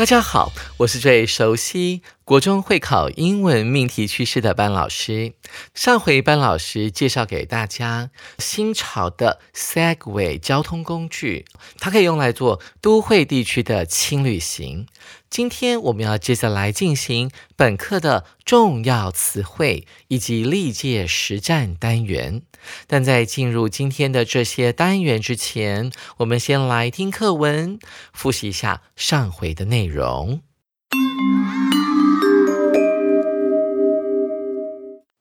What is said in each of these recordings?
大家好，我是最熟悉国中会考英文命题趋势的班老师。上回班老师介绍给大家新潮的 Segway 交通工具，它可以用来做都会地区的轻旅行。今天我们要接下来进行本课的重要词汇以及历届实战单元。但在进入今天的这些单元之前，我们先来听课文，复习一下上回的内容。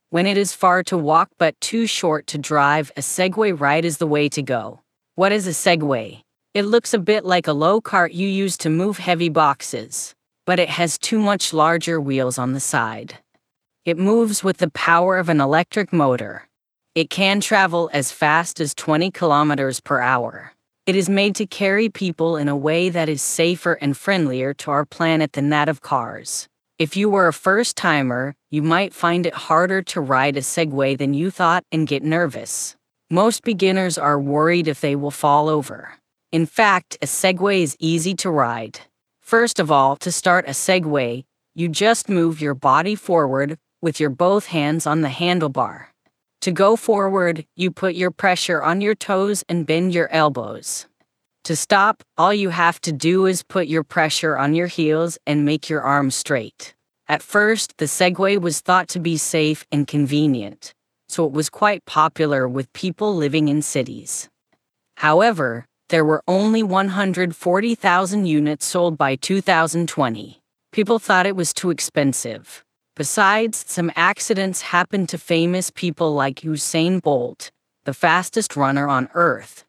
When it is far to walk but too short to drive, a Segway ride is the way to go. What is a Segway? It looks a bit like a low cart you use to move heavy boxes, but it has two much larger wheels on the side. It moves with the power of an electric motor. It can travel as fast as 20 kilometers per hour. It is made to carry people in a way that is safer and friendlier to our planet than that of cars. If you were a first timer, you might find it harder to ride a Segway than you thought and get nervous. Most beginners are worried if they will fall over. In fact, a Segway is easy to ride. First of all, to start a Segway, you just move your body forward with your both hands on the handlebar. To go forward, you put your pressure on your toes and bend your elbows. To stop, all you have to do is put your pressure on your heels and make your arms straight. At first, the Segway was thought to be safe and convenient, so it was quite popular with people living in cities. However, there were only 140,000 units sold by 2020. People thought it was too expensive. Besides, some accidents happened to famous people like Usain Bolt, the fastest runner on Earth.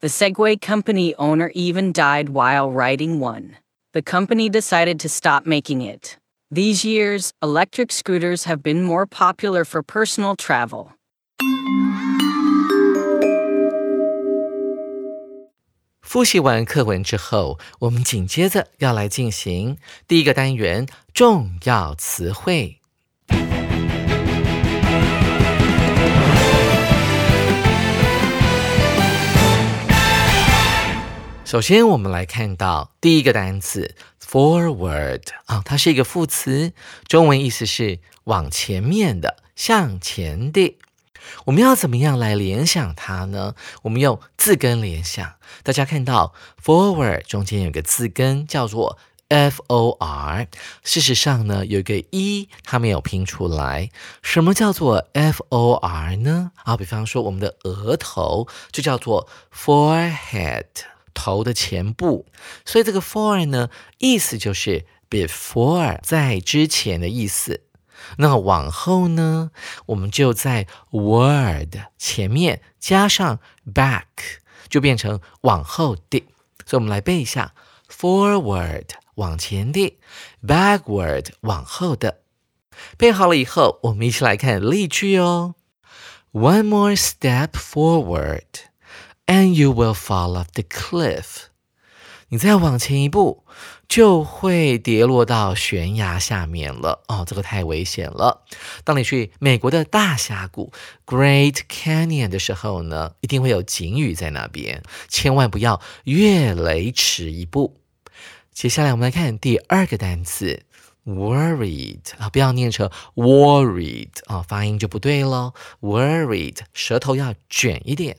The Segway company owner even died while riding one. The company decided to stop making it. These years, electric scooters have been more popular for personal travel. 复习完课文之后，我们紧接着要来进行第一个单元重要词汇。首先，我们来看到第一个单词 forward 啊，它是一个副词，中文意思是往前面的、向前的。我们要怎么样来联想它呢？我们用字根联想。大家看到 forward 中间有个字根叫做 f o r，事实上呢有一个 e 它没有拼出来。什么叫做 f o r 呢？啊，比方说我们的额头就叫做 forehead，头的前部。所以这个 fore 呢，意思就是 before 在之前的意思。那往后呢，我们就在 word 前面加上 back，就变成往后的。所以，我们来背一下：forward 往前的，backward 往后的。背好了以后，我们一起来看例句哦。One more step forward, and you will fall off the cliff. 你再往前一步，就会跌落到悬崖下面了哦，这个太危险了。当你去美国的大峡谷 Great Canyon 的时候呢，一定会有警语在那边，千万不要越雷池一步。接下来我们来看第二个单词 worried 啊，不要念成 worried 啊，发音就不对喽。worried 舌头要卷一点。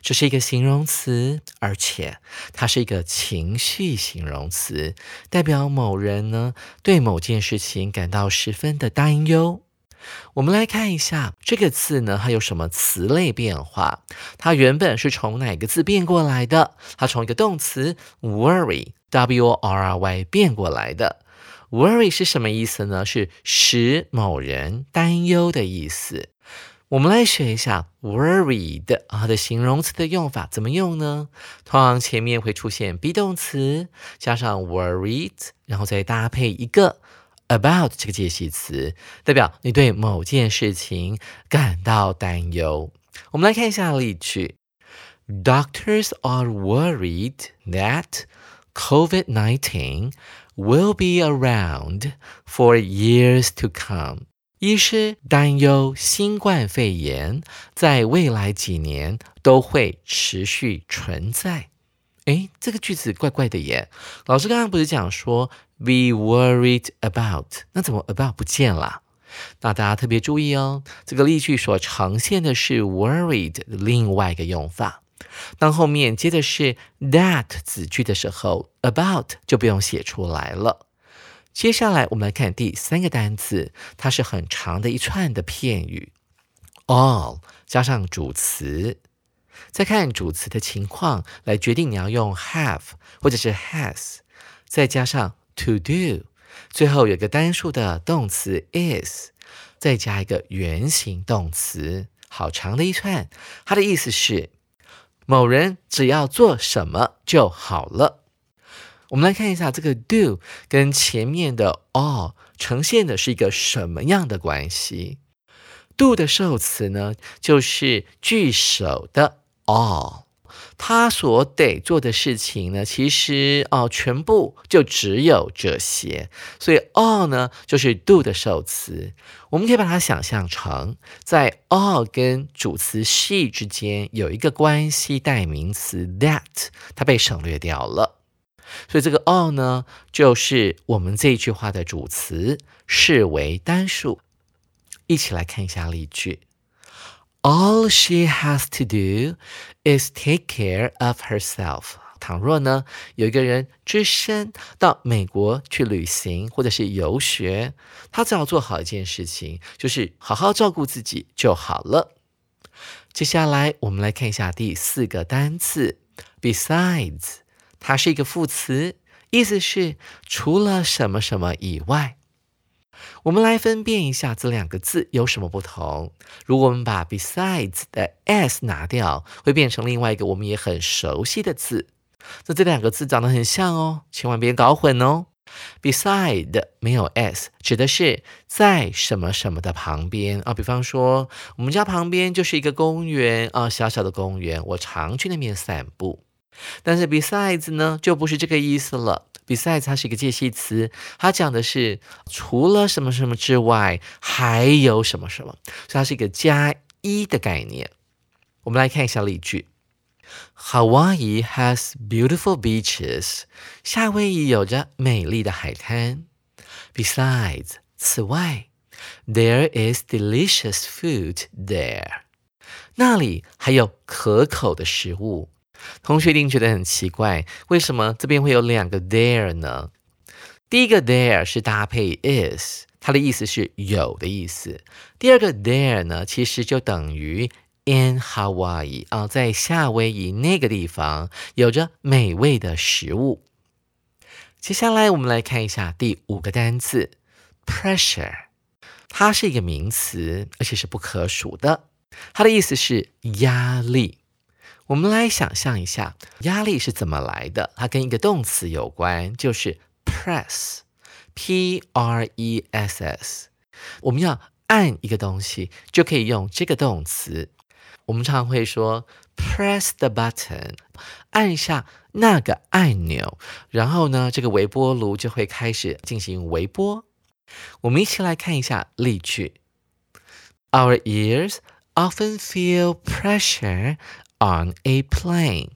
这是一个形容词，而且它是一个情绪形容词，代表某人呢对某件事情感到十分的担忧。我们来看一下这个字呢，它有什么词类变化？它原本是从哪个字变过来的？它从一个动词 worry，w o r r y 变过来的。worry 是什么意思呢？是使某人担忧的意思。我们来学一下 worried 啊的形容词的用法，怎么用呢？通常前面会出现 be 动词加上 worried，然后再搭配一个。about 这个介系词代表你对某件事情感到担忧。我们来看一下例句：Doctors are worried that COVID-19 will be around for years to come。医师担忧新冠肺炎在未来几年都会持续存在。诶，这个句子怪怪的耶。老师刚刚不是讲说 be worried about，那怎么 about 不见了？那大家特别注意哦，这个例句所呈现的是 worried 的另外一个用法。当后面接的是 that 子句的时候，about 就不用写出来了。接下来我们来看第三个单词，它是很长的一串的片语，all 加上主词。再看主词的情况来决定你要用 have 或者是 has，再加上 to do，最后有个单数的动词 is，再加一个原形动词，好长的一串。它的意思是某人只要做什么就好了。我们来看一下这个 do 跟前面的 all 呈现的是一个什么样的关系？do 的受词呢，就是句首的。all，他所得做的事情呢，其实哦，全部就只有这些，所以 all 呢就是 do 的受词。我们可以把它想象成，在 all 跟主词 she 之间有一个关系代名词 that，它被省略掉了，所以这个 all 呢就是我们这一句话的主词，视为单数。一起来看一下例句。All she has to do is take care of herself。倘若呢，有一个人只身到美国去旅行或者是游学，他只要做好一件事情，就是好好照顾自己就好了。接下来我们来看一下第四个单词，besides，它是一个副词，意思是除了什么什么以外。我们来分辨一下这两个字有什么不同。如果我们把 besides 的 s 拿掉，会变成另外一个我们也很熟悉的字。那这两个字长得很像哦，千万别搞混哦。beside 没有 s，指的是在什么什么的旁边啊。比方说，我们家旁边就是一个公园啊，小小的公园，我常去那边散步。但是 besides 呢，就不是这个意思了。Besides，它是一个介系词，它讲的是除了什么什么之外，还有什么什么，所以它是一个加一的概念。我们来看一下例句：Hawaii has beautiful beaches。夏威夷有着美丽的海滩。Besides，此外，there is delicious food there。那里还有可口的食物。同学一定觉得很奇怪，为什么这边会有两个 there 呢？第一个 there 是搭配 is，它的意思是有的意思。第二个 there 呢，其实就等于 in Hawaii 啊，在夏威夷那个地方有着美味的食物。接下来我们来看一下第五个单词 pressure，它是一个名词，而且是不可数的，它的意思是压力。我们来想象一下，压力是怎么来的？它跟一个动词有关，就是 press，p r e s s。我们要按一个东西，就可以用这个动词。我们常会说 press the button，按下那个按钮，然后呢，这个微波炉就会开始进行微波。我们一起来看一下例句：Our ears often feel pressure. On a plane，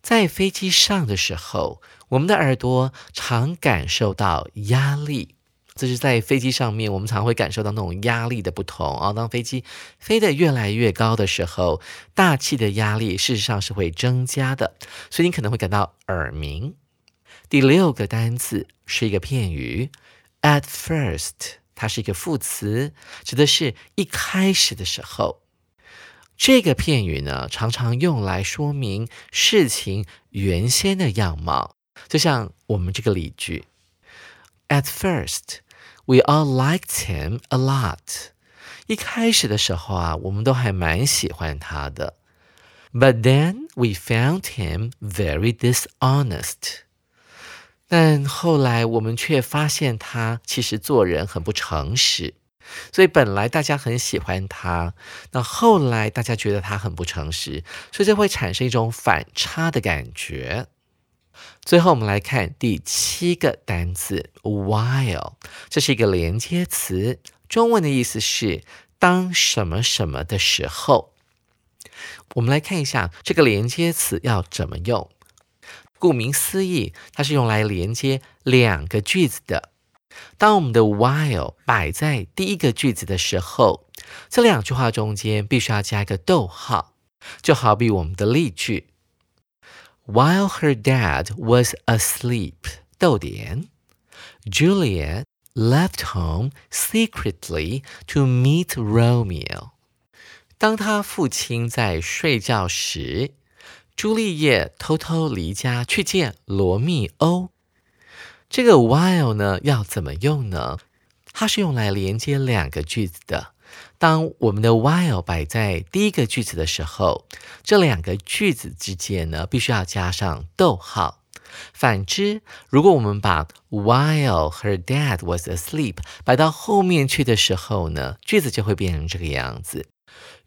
在飞机上的时候，我们的耳朵常感受到压力。这是在飞机上面，我们常会感受到那种压力的不同啊。当飞机飞得越来越高的时候，大气的压力事实上是会增加的，所以你可能会感到耳鸣。第六个单词是一个片语，at first，它是一个副词，指的是一开始的时候。这个片语呢，常常用来说明事情原先的样貌，就像我们这个例句：At first, we all liked him a lot. 一开始的时候啊，我们都还蛮喜欢他的。But then we found him very dishonest. 但后来我们却发现他其实做人很不诚实。所以本来大家很喜欢他，那后来大家觉得他很不诚实，所以就会产生一种反差的感觉。最后我们来看第七个单词 while，这是一个连接词，中文的意思是当什么什么的时候。我们来看一下这个连接词要怎么用。顾名思义，它是用来连接两个句子的。当我们的 while 摆在第一个句子的时候，这两句话中间必须要加一个逗号，就好比我们的例句：While her dad was asleep，逗点，Juliet left home secretly to meet Romeo。当他父亲在睡觉时，朱丽叶偷偷离家去见罗密欧。这个 while 呢要怎么用呢？它是用来连接两个句子的。当我们的 while 摆在第一个句子的时候，这两个句子之间呢必须要加上逗号。反之，如果我们把 while her dad was asleep 摆到后面去的时候呢，句子就会变成这个样子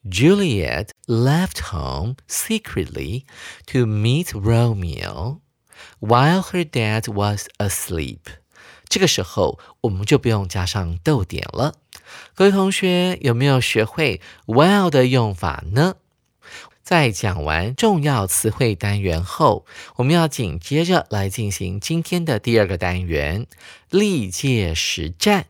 ：Juliet left home secretly to meet Romeo。While her dad was asleep，这个时候我们就不用加上逗点了。各位同学有没有学会 while 的用法呢？在讲完重要词汇单元后，我们要紧接着来进行今天的第二个单元——历届实战。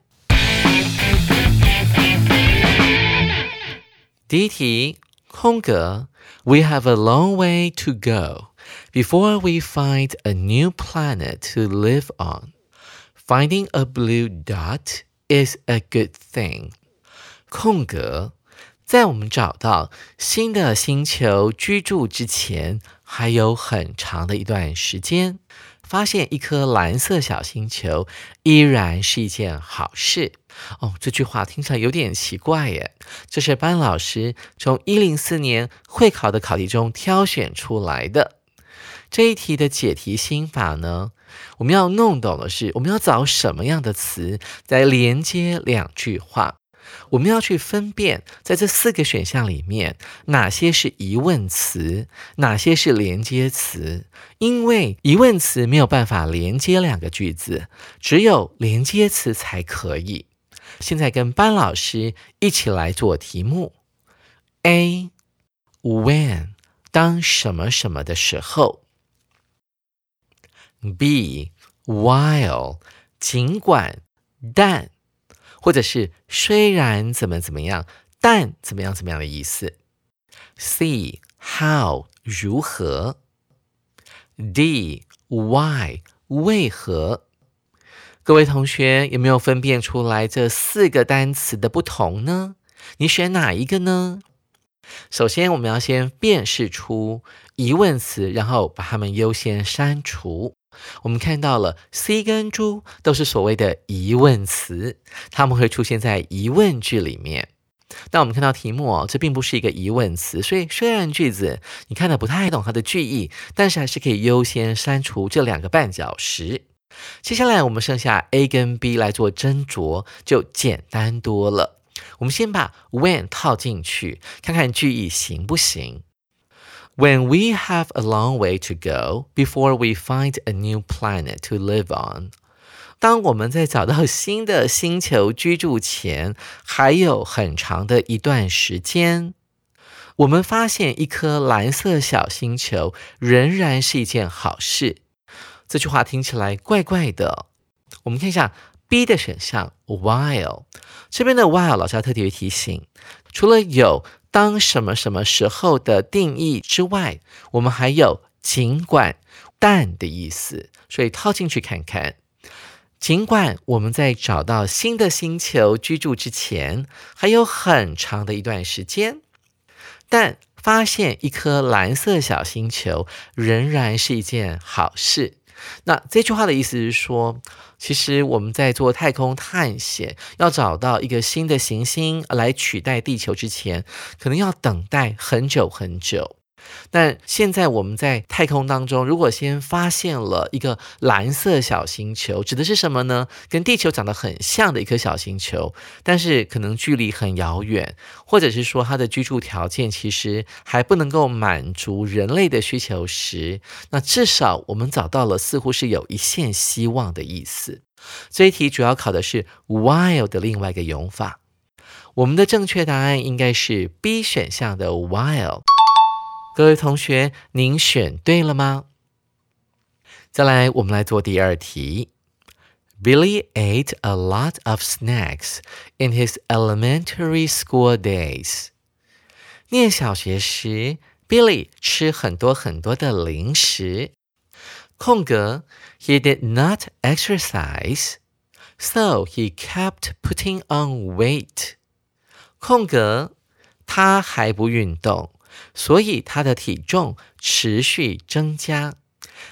第一题，空格：We have a long way to go. Before we find a new planet to live on, finding a blue dot is a good thing. 空格，在我们找到新的星球居住之前，还有很长的一段时间。发现一颗蓝色小星球依然是一件好事。哦，这句话听起来有点奇怪耶。这是班老师从一零四年会考的考题中挑选出来的。这一题的解题心法呢，我们要弄懂的是，我们要找什么样的词来连接两句话。我们要去分辨，在这四个选项里面，哪些是疑问词，哪些是连接词。因为疑问词没有办法连接两个句子，只有连接词才可以。现在跟班老师一起来做题目。A when 当什么什么的时候。B while 尽管但或者是虽然怎么怎么样，但怎么样怎么样的意思。C how 如何。D why 为何。各位同学有没有分辨出来这四个单词的不同呢？你选哪一个呢？首先，我们要先辨识出疑问词，然后把它们优先删除。我们看到了 C 跟猪都是所谓的疑问词，它们会出现在疑问句里面。那我们看到题目哦，这并不是一个疑问词，所以虽然句子你看的不太懂它的句意，但是还是可以优先删除这两个绊脚石。接下来我们剩下 A 跟 B 来做斟酌，就简单多了。我们先把 when 套进去，看看句意行不行。When we have a long way to go before we find a new planet to live on，当我们在找到新的星球居住前，还有很长的一段时间，我们发现一颗蓝色小星球仍然是一件好事。这句话听起来怪怪的。我们看一下 B 的选项，while 这边的 while 老师要特别提醒，除了有。当什么什么时候的定义之外，我们还有尽管但的意思，所以套进去看看。尽管我们在找到新的星球居住之前还有很长的一段时间，但发现一颗蓝色小星球仍然是一件好事。那这句话的意思是说，其实我们在做太空探险，要找到一个新的行星来取代地球之前，可能要等待很久很久。但现在我们在太空当中，如果先发现了一个蓝色小星球，指的是什么呢？跟地球长得很像的一颗小星球，但是可能距离很遥远，或者是说它的居住条件其实还不能够满足人类的需求时，那至少我们找到了似乎是有一线希望的意思。这一题主要考的是 while 的另外一个用法，我们的正确答案应该是 B 选项的 while。各位同学，您选对了吗？再来，我们来做第二题。Billy ate a lot of snacks in his elementary school days。念小学时，Billy 吃很多很多的零食。空格，He did not exercise, so he kept putting on weight。空格，他还不运动。 所以他的体重持续增加。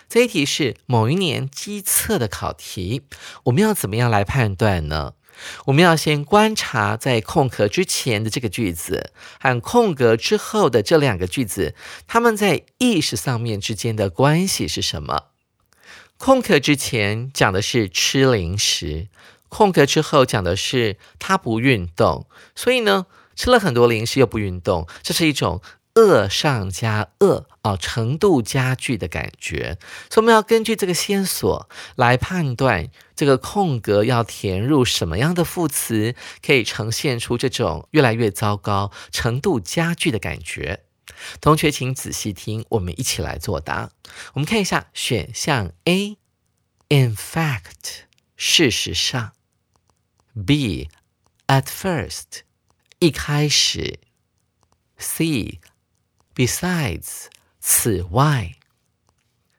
这一题是某一年机测的考题，我们要怎么样来判断呢？我们要先观察在空格之前的这个句子和空格之后的这两个句子，它们在意识上面之间的关系是什么？空格之前讲的是吃零食，空格之后讲的是他不运动。所以呢，吃了很多零食又不运动，这是一种。恶上加恶啊，程度加剧的感觉，所以我们要根据这个线索来判断这个空格要填入什么样的副词，可以呈现出这种越来越糟糕、程度加剧的感觉。同学，请仔细听，我们一起来作答。我们看一下选项 A，In fact，事实上；B，At first，一开始；C。Besides，此外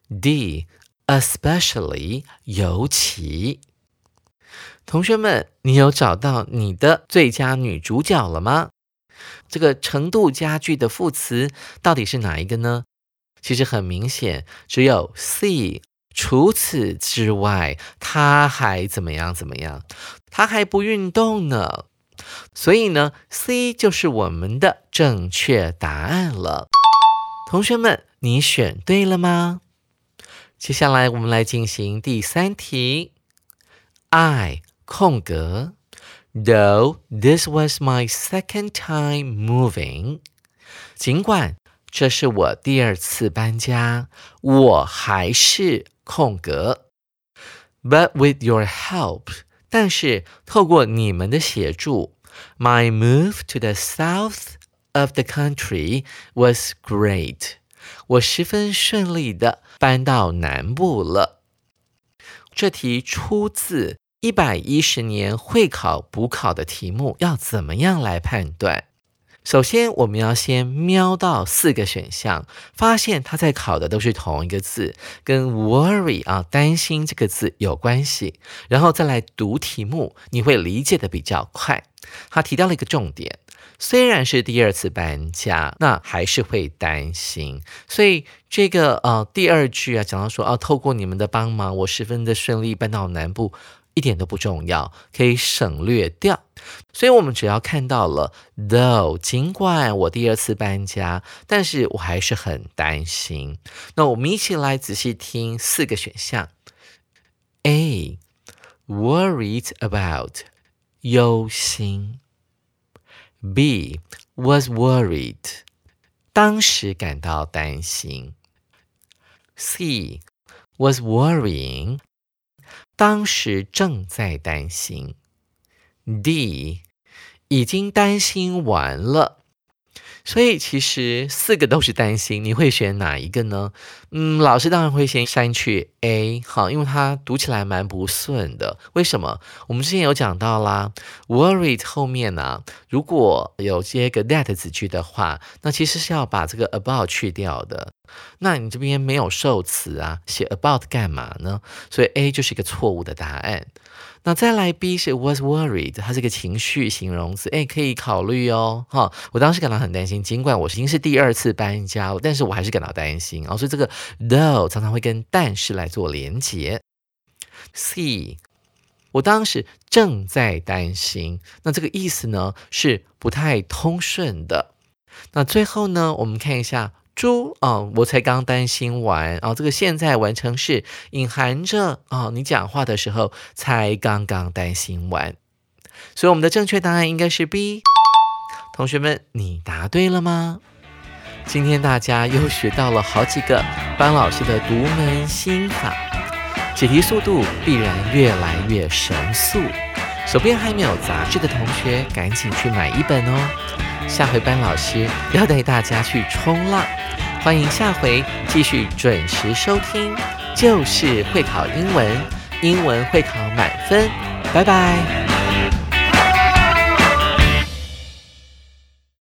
，D，especially，尤其。同学们，你有找到你的最佳女主角了吗？这个程度加剧的副词到底是哪一个呢？其实很明显，只有 C。除此之外，他还怎么样？怎么样？他还不运动呢。所以呢，C 就是我们的正确答案了。同学们，你选对了吗？接下来我们来进行第三题。I 空格，Though this was my second time moving，尽管这是我第二次搬家，我还是空格。But with your help。但是透过你们的协助，my move to the south of the country was great。我十分顺利的搬到南部了。这题出自一百一十年会考补考的题目，要怎么样来判断？首先，我们要先瞄到四个选项，发现它在考的都是同一个字，跟 worry 啊担心这个字有关系，然后再来读题目，你会理解的比较快。他提到了一个重点，虽然是第二次搬家，那还是会担心，所以这个呃第二句啊讲到说啊，透过你们的帮忙，我十分的顺利搬到南部。一点都不重要，可以省略掉。所以，我们只要看到了 though，尽管我第二次搬家，但是我还是很担心。那我们一起来仔细听四个选项：A worried about 忧心；B was worried 当时感到担心；C was worrying。当时正在担心，D 已经担心完了，所以其实四个都是担心，你会选哪一个呢？嗯，老师当然会先删去 A，好，因为它读起来蛮不顺的。为什么？我们之前有讲到啦，worried 后面呢，如果有接个 that 子句的话，那其实是要把这个 about 去掉的。那你这边没有受词啊，写 about 干嘛呢？所以 A 就是一个错误的答案。那再来 B 是 was worried，它是个情绪形容词，哎，可以考虑哦，哈。我当时感到很担心，尽管我已经是第二次搬家，但是我还是感到担心啊。所以这个 though 常常会跟但是来做连结。C，我当时正在担心，那这个意思呢是不太通顺的。那最后呢，我们看一下。猪啊，我才刚担心完啊，这个现在完成式隐含着啊，你讲话的时候才刚刚担心完，所以我们的正确答案应该是 B。同学们，你答对了吗？今天大家又学到了好几个班老师的独门心法，解题速度必然越来越神速。手边还没有杂志的同学，赶紧去买一本哦。下回班老师要带大家去冲浪。欢迎下回继续准时收听，就是会考英文，英文会考满分，拜拜。